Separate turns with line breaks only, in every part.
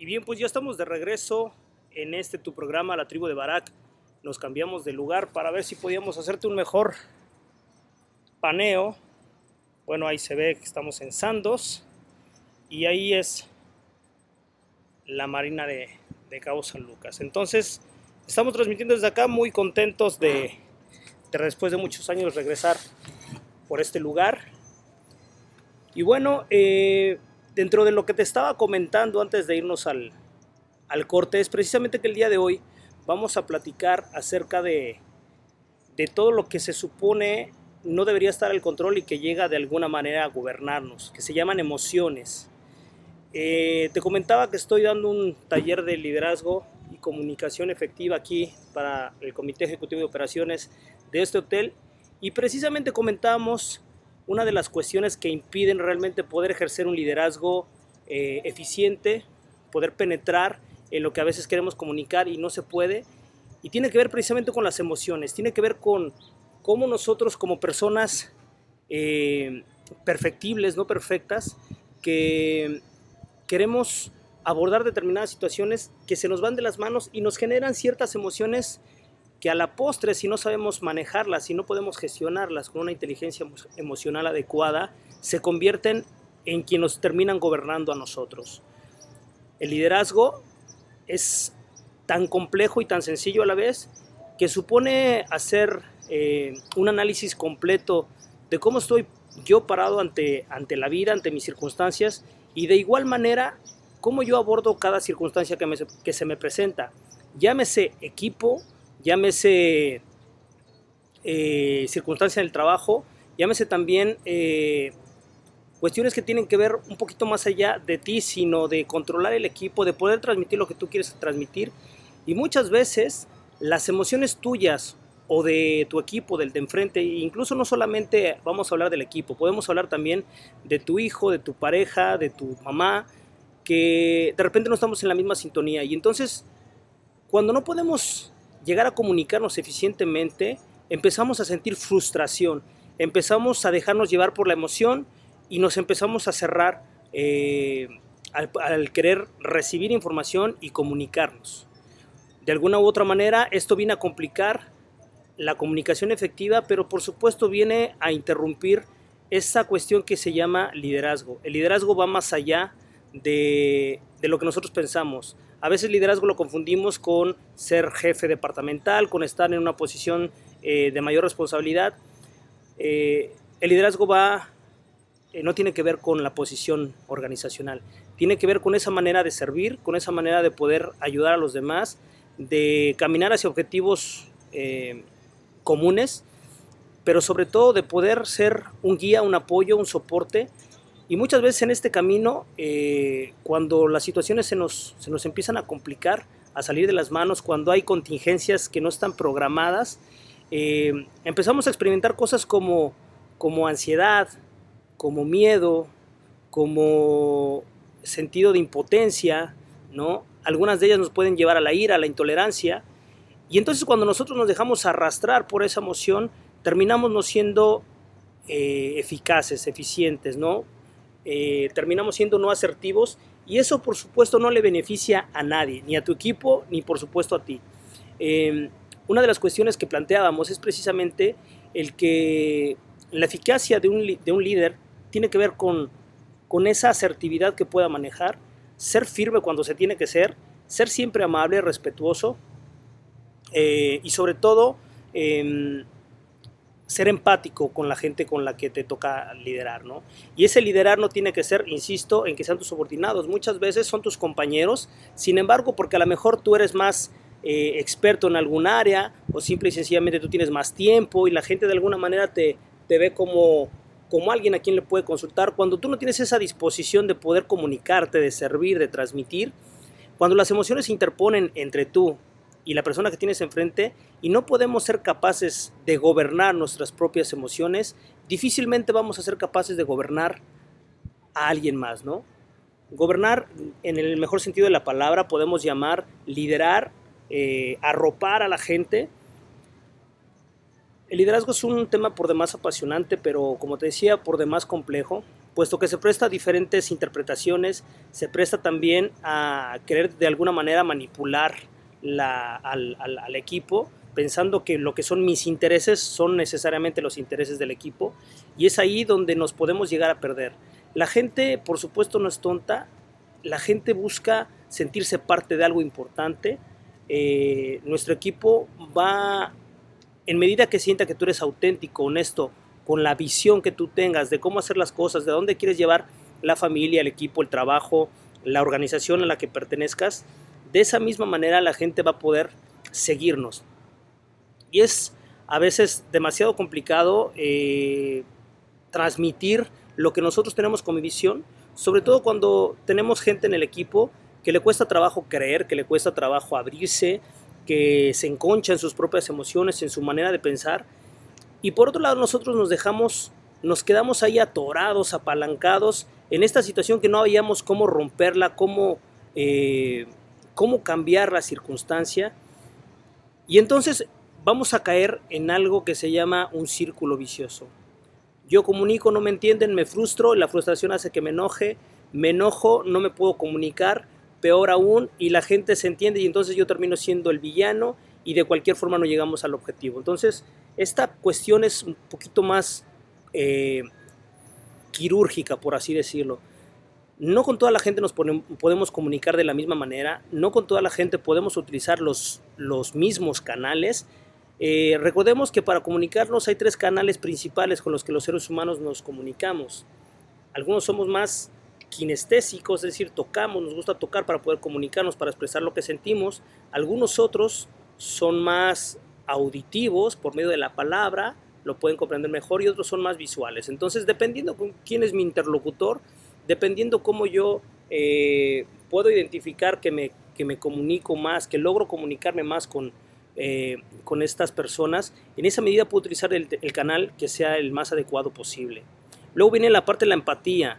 Y bien, pues ya estamos de regreso en este tu programa, La Tribu de Barak. Nos cambiamos de lugar para ver si podíamos hacerte un mejor paneo. Bueno, ahí se ve que estamos en Sandos y ahí es la Marina de, de Cabo San Lucas. Entonces, estamos transmitiendo desde acá muy contentos de, de después de muchos años regresar por este lugar. Y bueno, eh, dentro de lo que te estaba comentando antes de irnos al, al corte, es precisamente que el día de hoy vamos a platicar acerca de, de todo lo que se supone no debería estar al control y que llega de alguna manera a gobernarnos, que se llaman emociones. Eh, te comentaba que estoy dando un taller de liderazgo y comunicación efectiva aquí para el Comité Ejecutivo de Operaciones de este hotel y precisamente comentamos una de las cuestiones que impiden realmente poder ejercer un liderazgo eh, eficiente, poder penetrar en lo que a veces queremos comunicar y no se puede. Y tiene que ver precisamente con las emociones, tiene que ver con cómo nosotros como personas eh, perfectibles, no perfectas, que queremos abordar determinadas situaciones que se nos van de las manos y nos generan ciertas emociones que a la postre, si no sabemos manejarlas, si no podemos gestionarlas con una inteligencia emocional adecuada, se convierten en quienes nos terminan gobernando a nosotros. El liderazgo es tan complejo y tan sencillo a la vez que supone hacer eh, un análisis completo de cómo estoy yo parado ante, ante la vida, ante mis circunstancias y de igual manera, cómo yo abordo cada circunstancia que, que se me presenta. Llámese equipo, llámese eh, circunstancia del trabajo, llámese también eh, cuestiones que tienen que ver un poquito más allá de ti, sino de controlar el equipo, de poder transmitir lo que tú quieres transmitir. Y muchas veces las emociones tuyas o de tu equipo, del de enfrente, incluso no solamente vamos a hablar del equipo, podemos hablar también de tu hijo, de tu pareja, de tu mamá, que de repente no estamos en la misma sintonía. Y entonces, cuando no podemos llegar a comunicarnos eficientemente, empezamos a sentir frustración, empezamos a dejarnos llevar por la emoción y nos empezamos a cerrar eh, al, al querer recibir información y comunicarnos. De alguna u otra manera, esto viene a complicar la comunicación efectiva, pero por supuesto viene a interrumpir esa cuestión que se llama liderazgo. El liderazgo va más allá de, lo que nosotros pensamos. A veces liderazgo lo confundimos con ser jefe departamental, con estar en una posición eh, de mayor responsabilidad. Eh, el liderazgo va, eh, no tiene que ver con la posición organizacional, tiene que ver con esa manera de servir, con esa manera de poder ayudar a los demás, de caminar hacia objetivos comunes, pero sobre todo de poder ser un guía, un apoyo, un soporte. Y muchas veces en este camino, eh, cuando las situaciones se nos, se nos empiezan a complicar, a salir de las manos, cuando hay contingencias que no están programadas, eh, empezamos a experimentar cosas como, como ansiedad, como miedo, como sentido de impotencia, ¿no? Algunas de ellas nos pueden llevar a la ira, a la intolerancia, y entonces cuando nosotros nos dejamos arrastrar por esa emoción, terminamos no siendo eh, eficaces, eficientes, ¿no? Eh, terminamos siendo no asertivos y eso por supuesto no le beneficia a nadie, ni a tu equipo, ni por supuesto a ti. Em, una de las cuestiones que planteábamos es precisamente el que la eficacia de un, de un líder tiene que ver con, con esa asertividad que pueda manejar, ser firme cuando se tiene que ser, ser siempre amable, respetuoso, eh, y sobre todo em, ser empático con la gente con la que te toca liderar, ¿no? Y ese liderar no tiene que ser, insisto, en que sean tus subordinados, muchas veces son tus compañeros, sin embargo, porque a lo mejor tú eres más eh, experto en algún área o simple y sencillamente tú tienes más tiempo y la gente de alguna manera te, ve como, como alguien a quien le puede consultar, cuando tú no tienes esa disposición de poder comunicarte, de servir, de transmitir, cuando las emociones se interponen entre tú y la persona que tienes enfrente y no podemos ser capaces de gobernar nuestras propias emociones, difícilmente vamos a ser capaces de gobernar a alguien más, ¿no? Gobernar, en el mejor sentido de la palabra, podemos llamar liderar, eh, arropar a la gente. El liderazgo es un tema por demás apasionante, pero como te decía, por demás complejo. puesto que se presta a diferentes interpretaciones, se presta también a querer de alguna manera manipular al, al equipo, pensando que lo que son mis intereses son necesariamente los intereses del equipo, y es ahí donde nos podemos llegar a perder. La gente, por supuesto, no es tonta, la gente busca sentirse parte de algo importante. Eh, nuestro equipo va, en medida que sienta que tú eres auténtico, honesto, con la visión que tú tengas de cómo hacer las cosas, de dónde quieres llevar la familia, el equipo, el trabajo, la organización a la que pertenezcas, de esa misma manera la gente va a poder seguirnos. Y es a veces demasiado complicado eh, transmitir lo que nosotros tenemos como visión, sobre todo cuando tenemos gente en el equipo que le cuesta trabajo creer, que le cuesta trabajo abrirse, que se enconcha en sus propias emociones, en su manera de pensar. Y por otro lado, nosotros nos dejamos, nos quedamos ahí atorados, apalancados en esta situación que no habíamos cómo romperla, cómo, eh, cómo cambiar la circunstancia. Y entonces vamos a caer en algo que se llama un círculo vicioso. Yo comunico, no me entienden, me frustro, la frustración hace que me enoje, me enojo, no me puedo comunicar, peor aún, y la gente se entiende y entonces yo termino siendo el villano y de cualquier forma no llegamos al objetivo. Entonces, esta cuestión es un poquito más eh, quirúrgica, por así decirlo. No con toda la gente nos podemos comunicar de la misma manera, no con toda la gente podemos utilizar los, los mismos canales eh, recordemos que para comunicarnos hay tres canales principales con los que los seres humanos nos comunicamos. Algunos somos más kinestésicos, es decir, tocamos, nos gusta tocar para poder comunicarnos, para expresar lo que sentimos. Algunos otros son más auditivos por medio de la palabra, lo pueden comprender mejor y otros son más visuales. Entonces, dependiendo con quién es mi interlocutor, dependiendo cómo yo eh, puedo identificar que me, que me comunico más, que logro comunicarme más con, eh, con estas personas, en esa medida puedo utilizar el, canal que sea el más adecuado posible. Luego viene la parte de la empatía.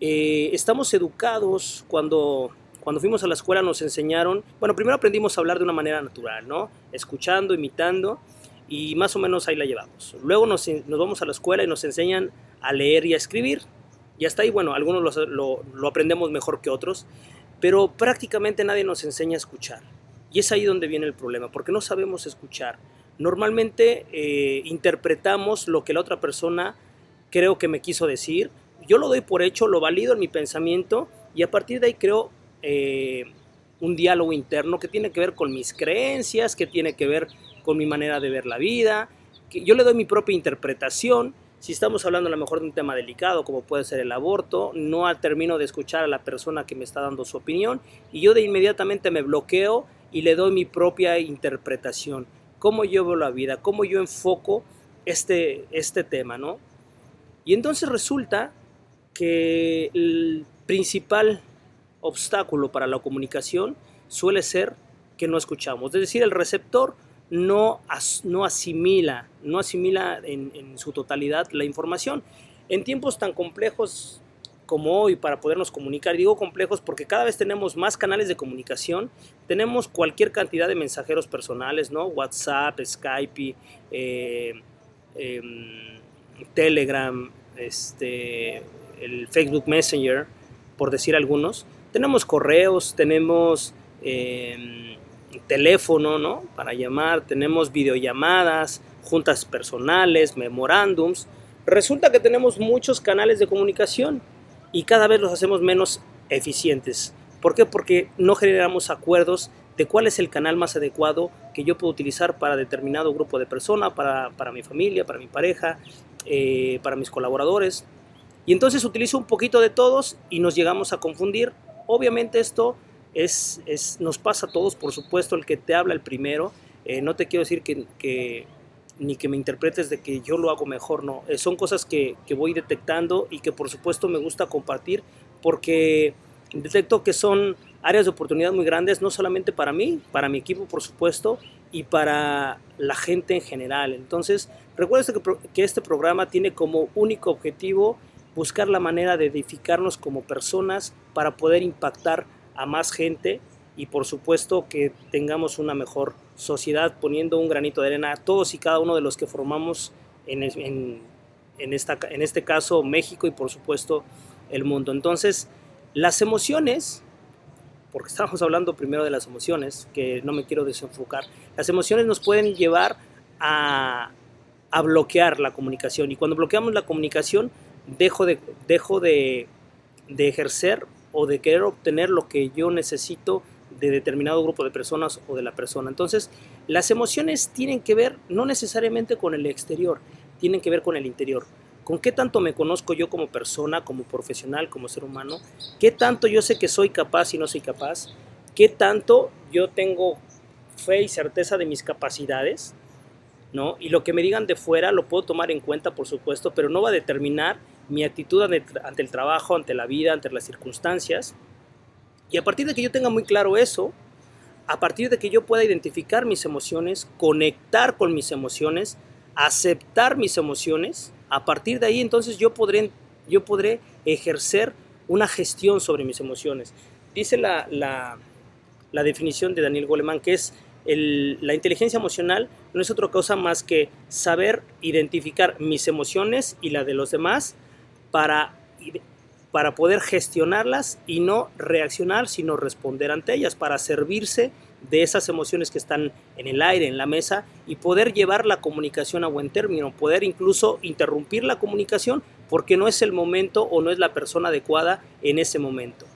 Eh, estamos educados cuando, cuando fuimos a la escuela nos enseñaron, bueno, primero aprendimos a hablar de una manera natural, ¿no? Escuchando, imitando y más o menos ahí la llevamos. Luego nos, nos vamos a la escuela y nos enseñan a leer y a escribir. Y hasta ahí, bueno, algunos lo, aprendemos mejor que otros, pero prácticamente nadie nos enseña a escuchar. Y es ahí donde viene el problema, porque no sabemos escuchar. Normalmente eh, interpretamos lo que la otra persona creo que me quiso decir. Yo lo doy por hecho, lo valido en mi pensamiento y a partir de ahí creo eh, un diálogo interno que tiene que ver con mis creencias, que tiene que ver con mi manera de ver la vida. Que yo le doy mi propia interpretación. Si estamos hablando a lo mejor de un tema delicado como puede ser el aborto, no termino de escuchar a la persona que me está dando su opinión y yo de inmediatamente me bloqueo y le doy mi propia interpretación, cómo yo veo la vida, cómo yo enfoco este, este tema, ¿no? Y entonces resulta que el principal obstáculo para la comunicación suele ser que no escuchamos, es decir, el receptor no, no asimila, no asimila en, su totalidad la información. En tiempos tan complejos como hoy para podernos comunicar. Digo complejos porque cada vez tenemos más canales de comunicación, tenemos cualquier cantidad de mensajeros personales, ¿no? WhatsApp, Skype, eh, em, Telegram, este, el Facebook Messenger, por decir algunos. Tenemos correos, tenemos em, teléfono, ¿no? Para llamar, tenemos videollamadas, juntas personales, memorándums. Resulta que tenemos muchos canales de comunicación y cada vez los hacemos menos eficientes. ¿Por qué? Porque no generamos acuerdos de cuál es el canal más adecuado que yo puedo utilizar para determinado grupo de personas, para, mi familia, para mi pareja, eh, para mis colaboradores. Y entonces utilizo un poquito de todos y nos llegamos a confundir. Obviamente esto es, es nos pasa a todos, por supuesto, el que te habla el primero. Eh, no te quiero decir que, que ni que me interpretes de que yo lo hago mejor, no. Eh, son cosas que, que, voy detectando y que por supuesto me gusta compartir porque detecto que son áreas de oportunidad muy grandes, no solamente para mí, para mi equipo por supuesto y para la gente en general. Entonces, recuerda que, que este programa tiene como único objetivo buscar la manera de edificarnos como personas para poder impactar a más gente y por supuesto que tengamos una mejor sociedad poniendo un granito de arena a todos y cada uno de los que formamos en, en, esta, en este caso México y por supuesto el mundo. Entonces, las emociones, porque estamos hablando primero de las emociones, que no me quiero desenfocar, las emociones nos pueden llevar a, a bloquear la comunicación y cuando bloqueamos la comunicación dejo de, dejo de, de ejercer o de querer obtener lo que yo necesito de determinado grupo de personas o de la persona. Entonces, las emociones tienen que ver no necesariamente con el exterior, tienen que ver con el interior. ¿Con qué tanto me conozco yo como persona, como profesional, como ser humano? ¿Qué tanto yo sé que soy capaz y no soy capaz? ¿Qué tanto yo tengo fe y certeza de mis capacidades? ¿No? Y lo que me digan de fuera lo puedo tomar en cuenta, por supuesto, pero no va a determinar mi actitud ante el trabajo, ante la vida, ante las circunstancias. Y a partir de que yo tenga muy claro eso, a partir de que yo pueda identificar mis emociones, conectar con mis emociones, aceptar mis emociones, a partir de ahí entonces yo podré, yo podré ejercer una gestión sobre mis emociones. Dice la, la, definición de Daniel Goleman que es la inteligencia emocional no es otra cosa más que saber identificar mis emociones y la de los demás para para poder gestionarlas y no reaccionar, sino responder ante ellas, para servirse de esas emociones que están en el aire, en la mesa, y poder llevar la comunicación a buen término, poder incluso interrumpir la comunicación porque no es el momento o no es la persona adecuada en ese momento.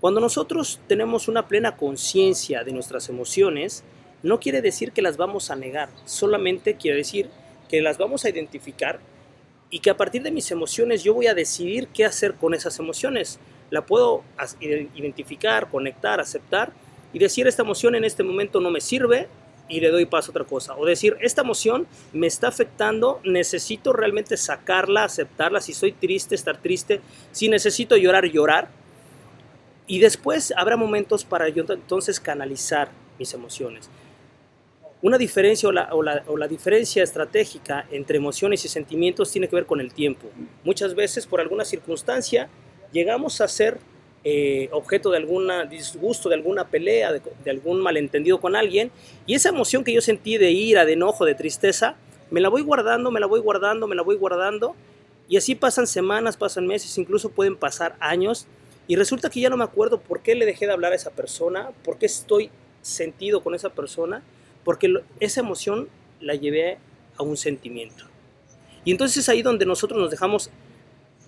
Cuando nosotros tenemos una plena conciencia de nuestras emociones, no quiere decir que las vamos a negar, solamente quiere decir que las vamos a identificar y que a partir de mis emociones yo voy a decidir qué hacer con esas emociones. La puedo identificar, conectar, aceptar y decir esta emoción en este momento no me sirve y le doy paso a otra cosa. O decir, esta emoción me está afectando, necesito realmente sacarla, aceptarla. Si soy triste, estar triste. Si necesito llorar, llorar. Y después habrá momentos para yo entonces canalizar mis emociones. Una diferencia o la, diferencia estratégica entre emociones y sentimientos tiene que ver con el tiempo. Muchas veces, por alguna circunstancia, llegamos a ser eh, objeto de algún disgusto, de alguna pelea, de, de, algún malentendido con alguien, y esa emoción que yo sentí de ira, de enojo, de tristeza, me la voy guardando, me la voy guardando, me la voy guardando, y así pasan semanas, pasan meses, incluso pueden pasar años, y resulta que ya no me acuerdo por qué le dejé de hablar a esa persona, por qué estoy sentido con esa persona, porque esa emoción la llevé a un sentimiento. Y entonces es ahí donde nosotros nos dejamos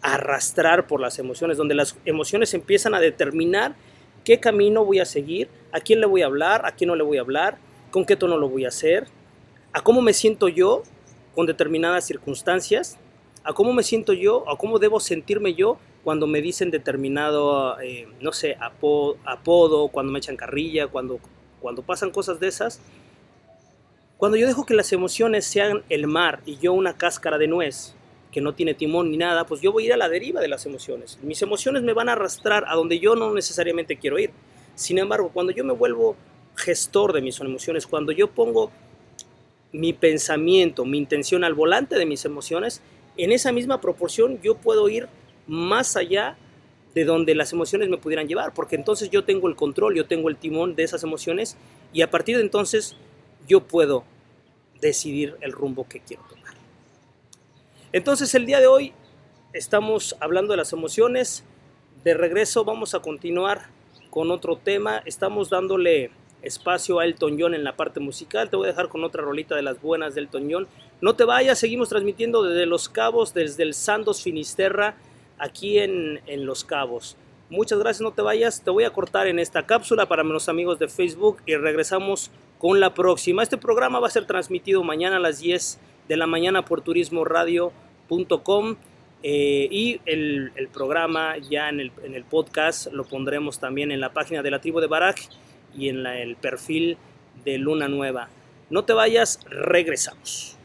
arrastrar por las emociones, donde las emociones empiezan a determinar qué camino voy a seguir, a quién le voy a hablar, a quién no le voy a hablar, con qué tono lo voy a hacer, a cómo me siento yo con determinadas circunstancias, a cómo me siento yo, a cómo debo sentirme yo cuando me dicen determinado, eh, no sé, apodo, apodo, cuando me echan carrilla, cuando, cuando pasan cosas de esas, cuando yo dejo que las emociones sean el mar y yo una cáscara de nuez que no tiene timón ni nada, pues yo voy a ir a la deriva de las emociones. Mis emociones me van a arrastrar a donde yo no necesariamente quiero ir. Sin embargo, cuando yo me vuelvo gestor de mis emociones, cuando yo pongo mi pensamiento, mi intención al volante de mis emociones, en esa misma proporción yo puedo ir más allá de donde las emociones me pudieran llevar, porque entonces yo tengo el control, yo tengo el timón de esas emociones y a partir de entonces yo puedo decidir el rumbo que quiero tomar. Entonces el día de hoy estamos hablando de las emociones. De regreso vamos a continuar con otro tema. Estamos dándole espacio a Elton John en la parte musical. Te voy a dejar con otra rolita de las buenas de Elton. No te vayas, seguimos transmitiendo desde Los Cabos, desde el Santos Finisterra, aquí en, en Los Cabos. Muchas gracias, no te vayas. Te voy a cortar en esta cápsula para los amigos de Facebook y regresamos con la próxima. Este programa va a ser transmitido mañana a las 10 de la mañana por turismoradio.com eh, y el, programa ya en el, en el, podcast lo pondremos también en la página de la tribu de Barak y en el perfil de Luna Nueva. No te vayas, regresamos.